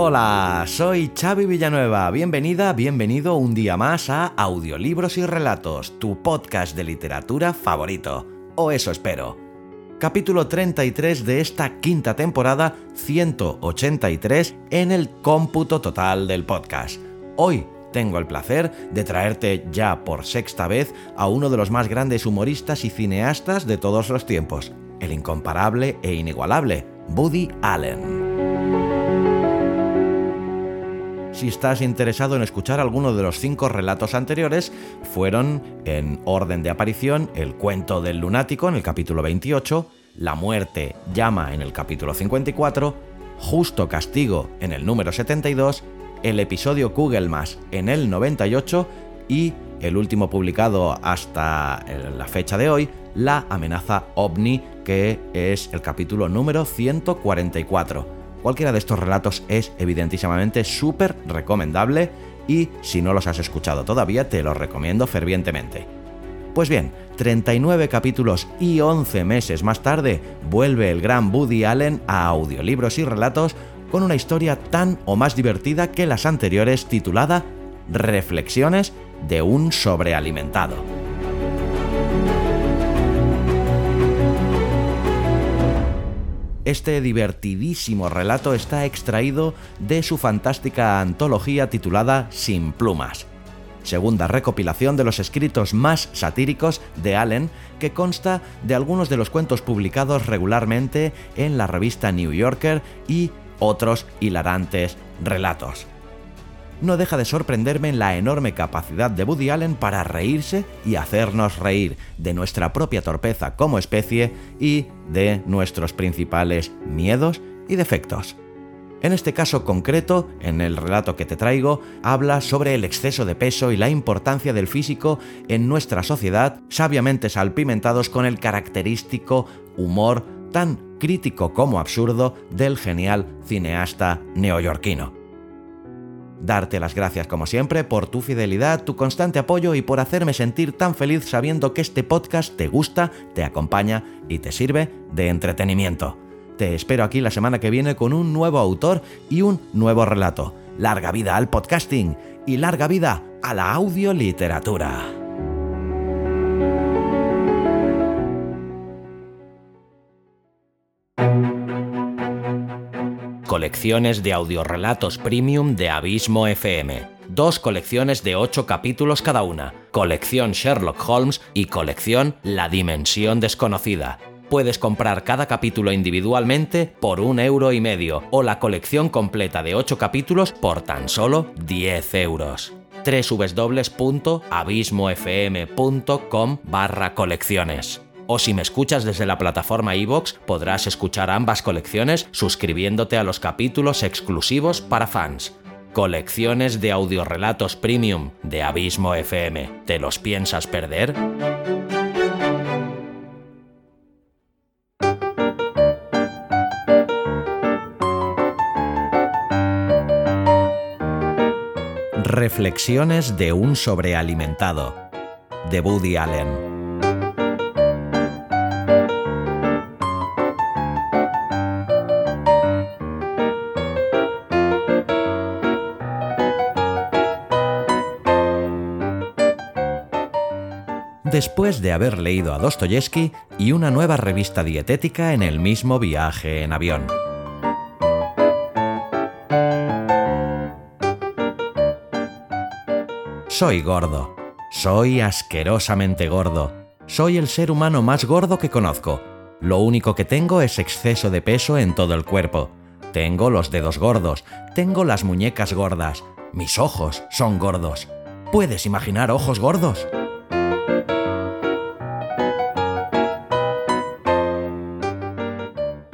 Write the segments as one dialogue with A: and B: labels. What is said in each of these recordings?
A: Hola, soy Xavi Villanueva. Bienvenida, bienvenido un día más a Audiolibros y Relatos, tu podcast de literatura favorito. O eso espero. Capítulo 33 de esta quinta temporada, 183 en el cómputo total del podcast. Hoy tengo el placer de traerte ya por sexta vez a uno de los más grandes humoristas y cineastas de todos los tiempos, el incomparable e inigualable Woody Allen. Si estás interesado en escuchar alguno de los cinco relatos anteriores, fueron en orden de aparición El cuento del lunático en el capítulo 28, La muerte llama en el capítulo 54, Justo castigo en el número 72, el episodio Kugelmas en el 98 y el último publicado hasta la fecha de hoy, La amenaza ovni, que es el capítulo número 144. Cualquiera de estos relatos es evidentísimamente súper recomendable y si no los has escuchado todavía te los recomiendo fervientemente. Pues bien, 39 capítulos y 11 meses más tarde vuelve el gran Woody Allen a audiolibros y relatos con una historia tan o más divertida que las anteriores titulada Reflexiones de un sobrealimentado. Este divertidísimo relato está extraído de su fantástica antología titulada Sin plumas, segunda recopilación de los escritos más satíricos de Allen que consta de algunos de los cuentos publicados regularmente en la revista New Yorker y otros hilarantes relatos no deja de sorprenderme la enorme capacidad de Woody Allen para reírse y hacernos reír de nuestra propia torpeza como especie y de nuestros principales miedos y defectos. En este caso concreto, en el relato que te traigo, habla sobre el exceso de peso y la importancia del físico en nuestra sociedad, sabiamente salpimentados con el característico humor tan crítico como absurdo del genial cineasta neoyorquino darte las gracias como siempre por tu fidelidad, tu constante apoyo y por hacerme sentir tan feliz sabiendo que este podcast te gusta, te acompaña y te sirve de entretenimiento. Te espero aquí la semana que viene con un nuevo autor y un nuevo relato. Larga vida al podcasting y larga vida a la audioliteratura. Colecciones de audiorelatos premium de Abismo FM. Dos colecciones de ocho capítulos cada una, colección Sherlock Holmes y colección La Dimensión Desconocida. Puedes comprar cada capítulo individualmente por un euro y medio o la colección completa de ocho capítulos por tan solo 10 euros www.abismofm.com barra colecciones o si me escuchas desde la plataforma iVoox, podrás escuchar ambas colecciones suscribiéndote a los capítulos exclusivos para fans. Colecciones de audiorelatos premium de Abismo FM. ¿Te los piensas perder? Reflexiones de un sobrealimentado de Woody Allen. Después de haber leído a Dostoyevsky y una nueva revista dietética en el mismo viaje en avión. Soy gordo. Soy asquerosamente gordo. Soy el ser humano más gordo que conozco. Lo único que tengo es exceso de peso en todo el cuerpo. Tengo los dedos gordos, tengo las muñecas gordas, mis ojos son gordos. ¿Puedes imaginar ojos gordos?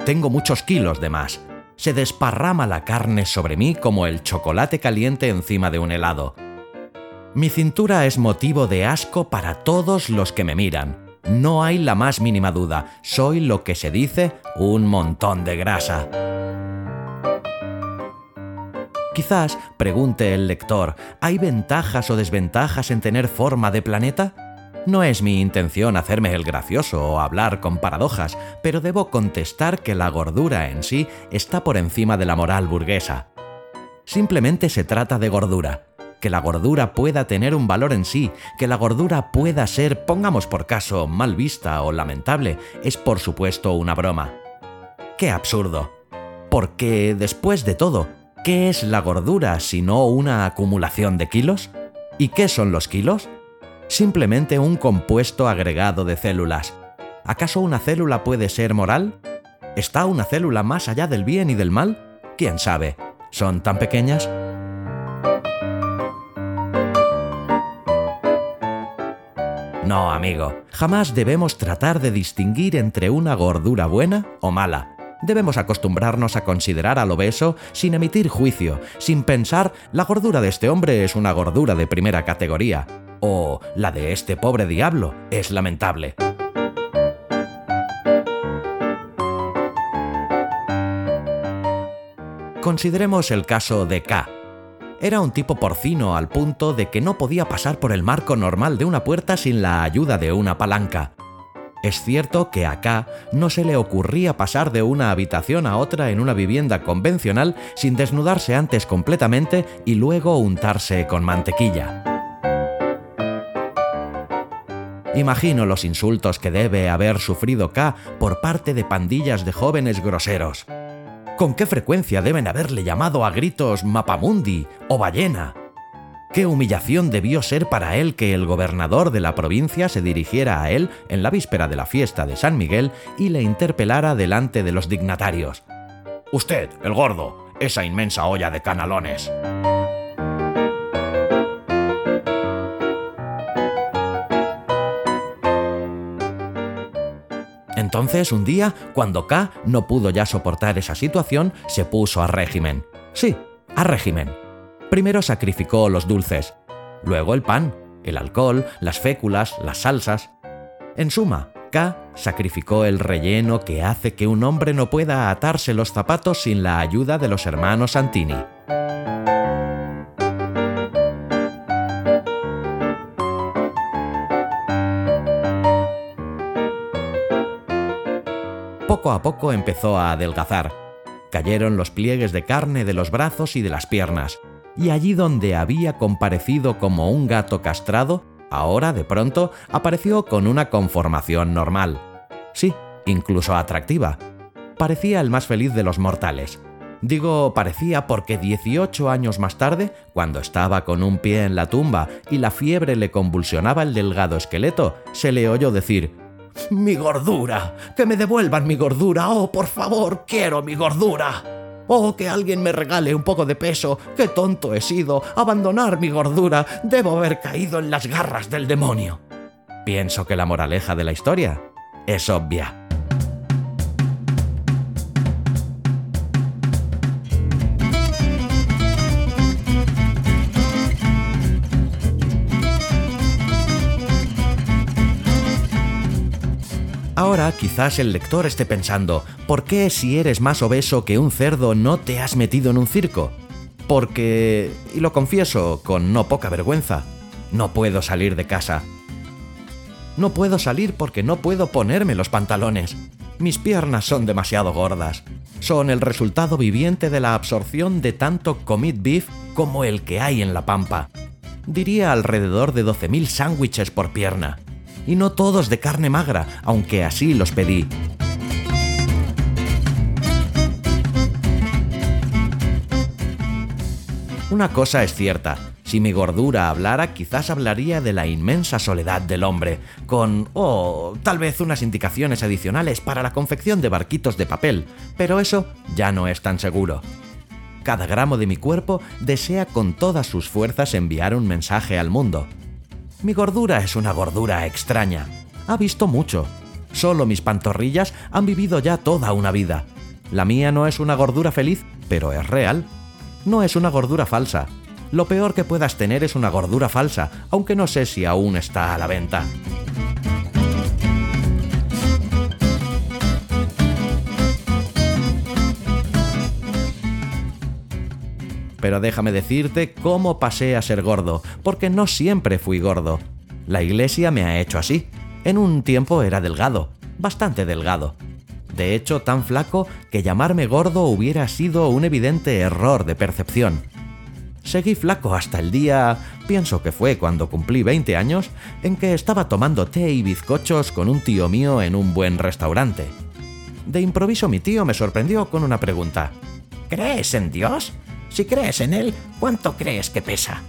A: Tengo muchos kilos de más. Se desparrama la carne sobre mí como el chocolate caliente encima de un helado. Mi cintura es motivo de asco para todos los que me miran. No hay la más mínima duda, soy lo que se dice un montón de grasa. Quizás, pregunte el lector, ¿hay ventajas o desventajas en tener forma de planeta? No es mi intención hacerme el gracioso o hablar con paradojas, pero debo contestar que la gordura en sí está por encima de la moral burguesa. Simplemente se trata de gordura. Que la gordura pueda tener un valor en sí, que la gordura pueda ser, pongamos por caso, mal vista o lamentable, es por supuesto una broma. ¡Qué absurdo! Porque, después de todo, ¿qué es la gordura sino una acumulación de kilos? ¿Y qué son los kilos? Simplemente un compuesto agregado de células. ¿Acaso una célula puede ser moral? ¿Está una célula más allá del bien y del mal? ¿Quién sabe? ¿Son tan pequeñas? No, amigo, jamás debemos tratar de distinguir entre una gordura buena o mala. Debemos acostumbrarnos a considerar al obeso sin emitir juicio, sin pensar la gordura de este hombre es una gordura de primera categoría, o la de este pobre diablo es lamentable. Consideremos el caso de K. Era un tipo porcino al punto de que no podía pasar por el marco normal de una puerta sin la ayuda de una palanca. Es cierto que a K no se le ocurría pasar de una habitación a otra en una vivienda convencional sin desnudarse antes completamente y luego untarse con mantequilla. Imagino los insultos que debe haber sufrido K por parte de pandillas de jóvenes groseros. ¿Con qué frecuencia deben haberle llamado a gritos Mapamundi o ballena? ¿Qué humillación debió ser para él que el gobernador de la provincia se dirigiera a él en la víspera de la fiesta de San Miguel y le interpelara delante de los dignatarios? Usted, el gordo, esa inmensa olla de canalones. Entonces, un día, cuando K no pudo ya soportar esa situación, se puso a régimen. Sí, a régimen. Primero sacrificó los dulces, luego el pan, el alcohol, las féculas, las salsas. En suma, K sacrificó el relleno que hace que un hombre no pueda atarse los zapatos sin la ayuda de los hermanos Santini. Poco a poco empezó a adelgazar. Cayeron los pliegues de carne de los brazos y de las piernas, y allí donde había comparecido como un gato castrado, ahora de pronto apareció con una conformación normal. Sí, incluso atractiva. Parecía el más feliz de los mortales. Digo parecía porque 18 años más tarde, cuando estaba con un pie en la tumba y la fiebre le convulsionaba el delgado esqueleto, se le oyó decir, mi gordura. Que me devuelvan mi gordura. Oh, por favor, quiero mi gordura. Oh, que alguien me regale un poco de peso. Qué tonto he sido. Abandonar mi gordura. Debo haber caído en las garras del demonio. Pienso que la moraleja de la historia es obvia. Ahora quizás el lector esté pensando, ¿por qué si eres más obeso que un cerdo no te has metido en un circo? Porque, y lo confieso con no poca vergüenza, no puedo salir de casa. No puedo salir porque no puedo ponerme los pantalones. Mis piernas son demasiado gordas. Son el resultado viviente de la absorción de tanto commit beef como el que hay en la pampa. Diría alrededor de 12.000 sándwiches por pierna y no todos de carne magra, aunque así los pedí. Una cosa es cierta, si mi gordura hablara, quizás hablaría de la inmensa soledad del hombre, con, oh, tal vez unas indicaciones adicionales para la confección de barquitos de papel, pero eso ya no es tan seguro. Cada gramo de mi cuerpo desea con todas sus fuerzas enviar un mensaje al mundo, mi gordura es una gordura extraña. Ha visto mucho. Solo mis pantorrillas han vivido ya toda una vida. La mía no es una gordura feliz, pero es real. No es una gordura falsa. Lo peor que puedas tener es una gordura falsa, aunque no sé si aún está a la venta. Pero déjame decirte cómo pasé a ser gordo, porque no siempre fui gordo. La iglesia me ha hecho así. En un tiempo era delgado, bastante delgado. De hecho, tan flaco que llamarme gordo hubiera sido un evidente error de percepción. Seguí flaco hasta el día, pienso que fue cuando cumplí 20 años, en que estaba tomando té y bizcochos con un tío mío en un buen restaurante. De improviso mi tío me sorprendió con una pregunta.
B: ¿Crees en Dios? Si crees en él, ¿cuánto crees que pesa?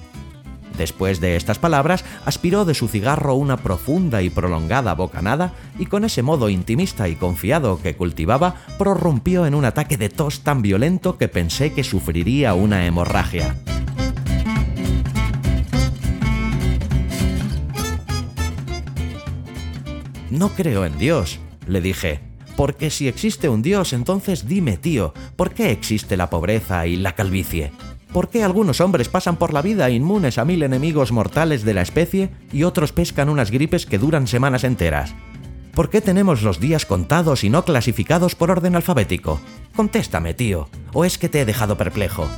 A: Después de estas palabras, aspiró de su cigarro una profunda y prolongada bocanada y con ese modo intimista y confiado que cultivaba, prorrumpió en un ataque de tos tan violento que pensé que sufriría una hemorragia. No creo en Dios, le dije. Porque si existe un Dios, entonces dime, tío, ¿por qué existe la pobreza y la calvicie? ¿Por qué algunos hombres pasan por la vida inmunes a mil enemigos mortales de la especie y otros pescan unas gripes que duran semanas enteras? ¿Por qué tenemos los días contados y no clasificados por orden alfabético? Contéstame, tío, ¿o es que te he dejado perplejo?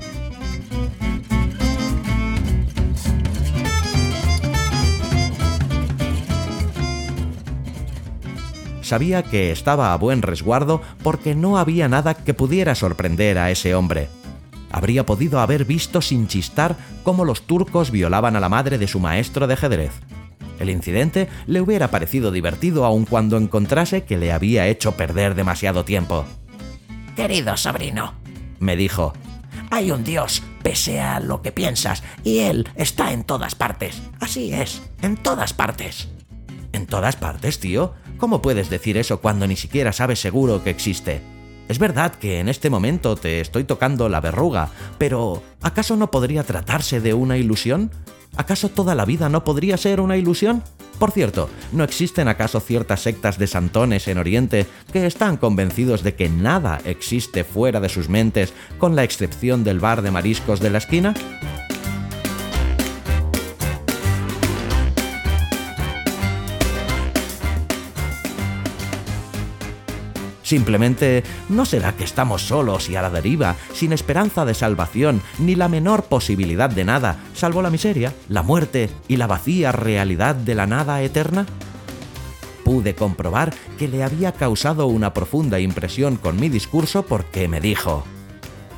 A: Sabía que estaba a buen resguardo porque no había nada que pudiera sorprender a ese hombre. Habría podido haber visto sin chistar cómo los turcos violaban a la madre de su maestro de ajedrez. El incidente le hubiera parecido divertido aun cuando encontrase que le había hecho perder demasiado tiempo.
B: Querido sobrino,
A: me dijo,
B: hay un Dios, pese a lo que piensas, y Él está en todas partes. Así es, en todas partes.
A: ¿En todas partes, tío? ¿Cómo puedes decir eso cuando ni siquiera sabes seguro que existe? Es verdad que en este momento te estoy tocando la verruga, pero ¿acaso no podría tratarse de una ilusión? ¿Acaso toda la vida no podría ser una ilusión? Por cierto, ¿no existen acaso ciertas sectas de santones en Oriente que están convencidos de que nada existe fuera de sus mentes, con la excepción del bar de mariscos de la esquina? Simplemente, ¿no será que estamos solos y a la deriva, sin esperanza de salvación, ni la menor posibilidad de nada, salvo la miseria, la muerte y la vacía realidad de la nada eterna? Pude comprobar que le había causado una profunda impresión con mi discurso porque me dijo,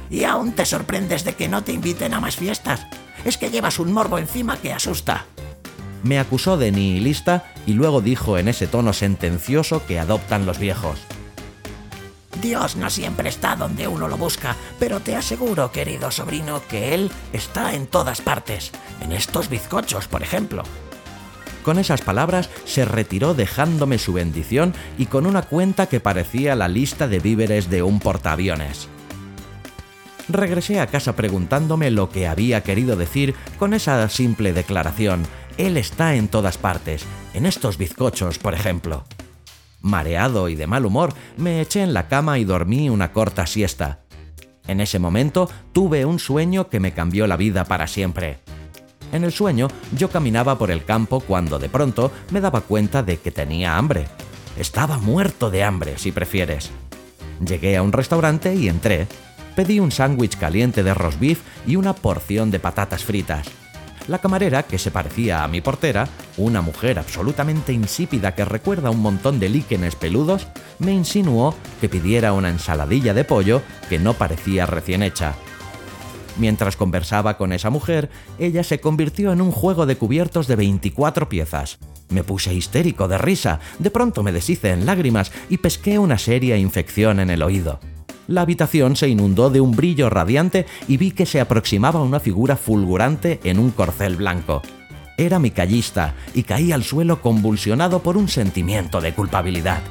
B: ¿Y aún te sorprendes de que no te inviten a más fiestas? Es que llevas un morbo encima que asusta.
A: Me acusó de nihilista y luego dijo en ese tono sentencioso que adoptan los viejos.
B: Dios no siempre está donde uno lo busca, pero te aseguro, querido sobrino, que Él está en todas partes, en estos bizcochos, por ejemplo.
A: Con esas palabras se retiró dejándome su bendición y con una cuenta que parecía la lista de víveres de un portaaviones. Regresé a casa preguntándome lo que había querido decir con esa simple declaración. Él está en todas partes, en estos bizcochos, por ejemplo. Mareado y de mal humor, me eché en la cama y dormí una corta siesta. En ese momento tuve un sueño que me cambió la vida para siempre. En el sueño yo caminaba por el campo cuando de pronto me daba cuenta de que tenía hambre. Estaba muerto de hambre, si prefieres. Llegué a un restaurante y entré. Pedí un sándwich caliente de roast beef y una porción de patatas fritas. La camarera, que se parecía a mi portera, una mujer absolutamente insípida que recuerda un montón de líquenes peludos, me insinuó que pidiera una ensaladilla de pollo que no parecía recién hecha. Mientras conversaba con esa mujer, ella se convirtió en un juego de cubiertos de 24 piezas. Me puse histérico de risa, de pronto me deshice en lágrimas y pesqué una seria infección en el oído la habitación se inundó de un brillo radiante y vi que se aproximaba una figura fulgurante en un corcel blanco. Era mi callista y caí al suelo convulsionado por un sentimiento de culpabilidad.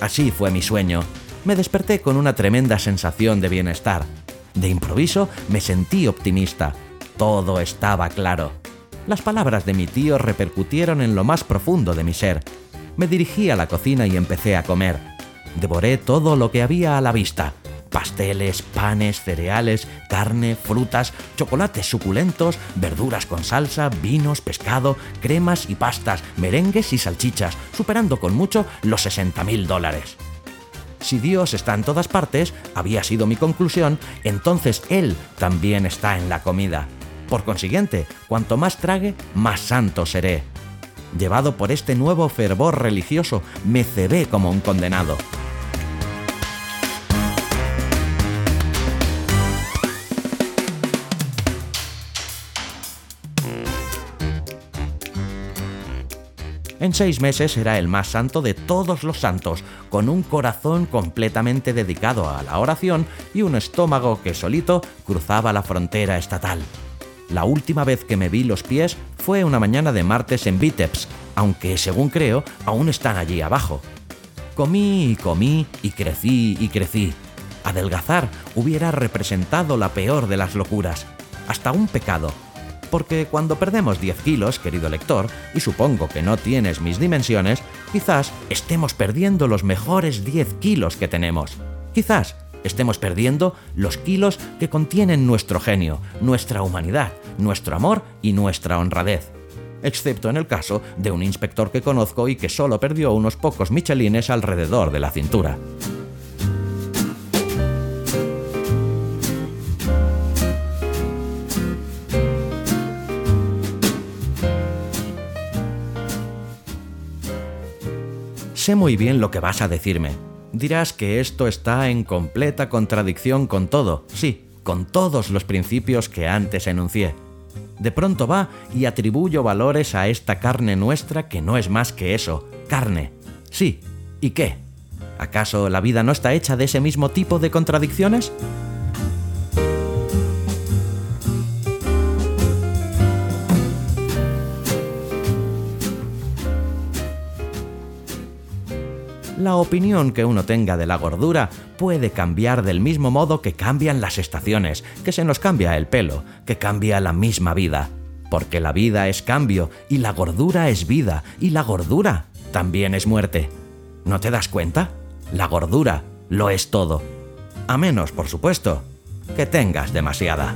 A: Así fue mi sueño. Me desperté con una tremenda sensación de bienestar. De improviso me sentí optimista todo estaba claro. Las palabras de mi tío repercutieron en lo más profundo de mi ser. Me dirigí a la cocina y empecé a comer. Devoré todo lo que había a la vista. Pasteles, panes, cereales, carne, frutas, chocolates suculentos, verduras con salsa, vinos, pescado, cremas y pastas, merengues y salchichas, superando con mucho los 60 mil dólares. Si Dios está en todas partes, había sido mi conclusión, entonces Él también está en la comida. Por consiguiente, cuanto más trague, más santo seré. Llevado por este nuevo fervor religioso, me cebé como un condenado. En seis meses era el más santo de todos los santos, con un corazón completamente dedicado a la oración y un estómago que solito cruzaba la frontera estatal. La última vez que me vi los pies fue una mañana de martes en Vitebsk, aunque según creo aún están allí abajo. Comí y comí y crecí y crecí. Adelgazar hubiera representado la peor de las locuras, hasta un pecado, porque cuando perdemos 10 kilos, querido lector, y supongo que no tienes mis dimensiones, quizás estemos perdiendo los mejores 10 kilos que tenemos. Quizás estemos perdiendo los kilos que contienen nuestro genio, nuestra humanidad, nuestro amor y nuestra honradez. Excepto en el caso de un inspector que conozco y que solo perdió unos pocos michelines alrededor de la cintura. Sé muy bien lo que vas a decirme. Dirás que esto está en completa contradicción con todo, sí, con todos los principios que antes enuncié. De pronto va y atribuyo valores a esta carne nuestra que no es más que eso, carne. Sí, ¿y qué? ¿Acaso la vida no está hecha de ese mismo tipo de contradicciones? La opinión que uno tenga de la gordura puede cambiar del mismo modo que cambian las estaciones, que se nos cambia el pelo, que cambia la misma vida. Porque la vida es cambio y la gordura es vida y la gordura también es muerte. ¿No te das cuenta? La gordura lo es todo. A menos, por supuesto, que tengas demasiada.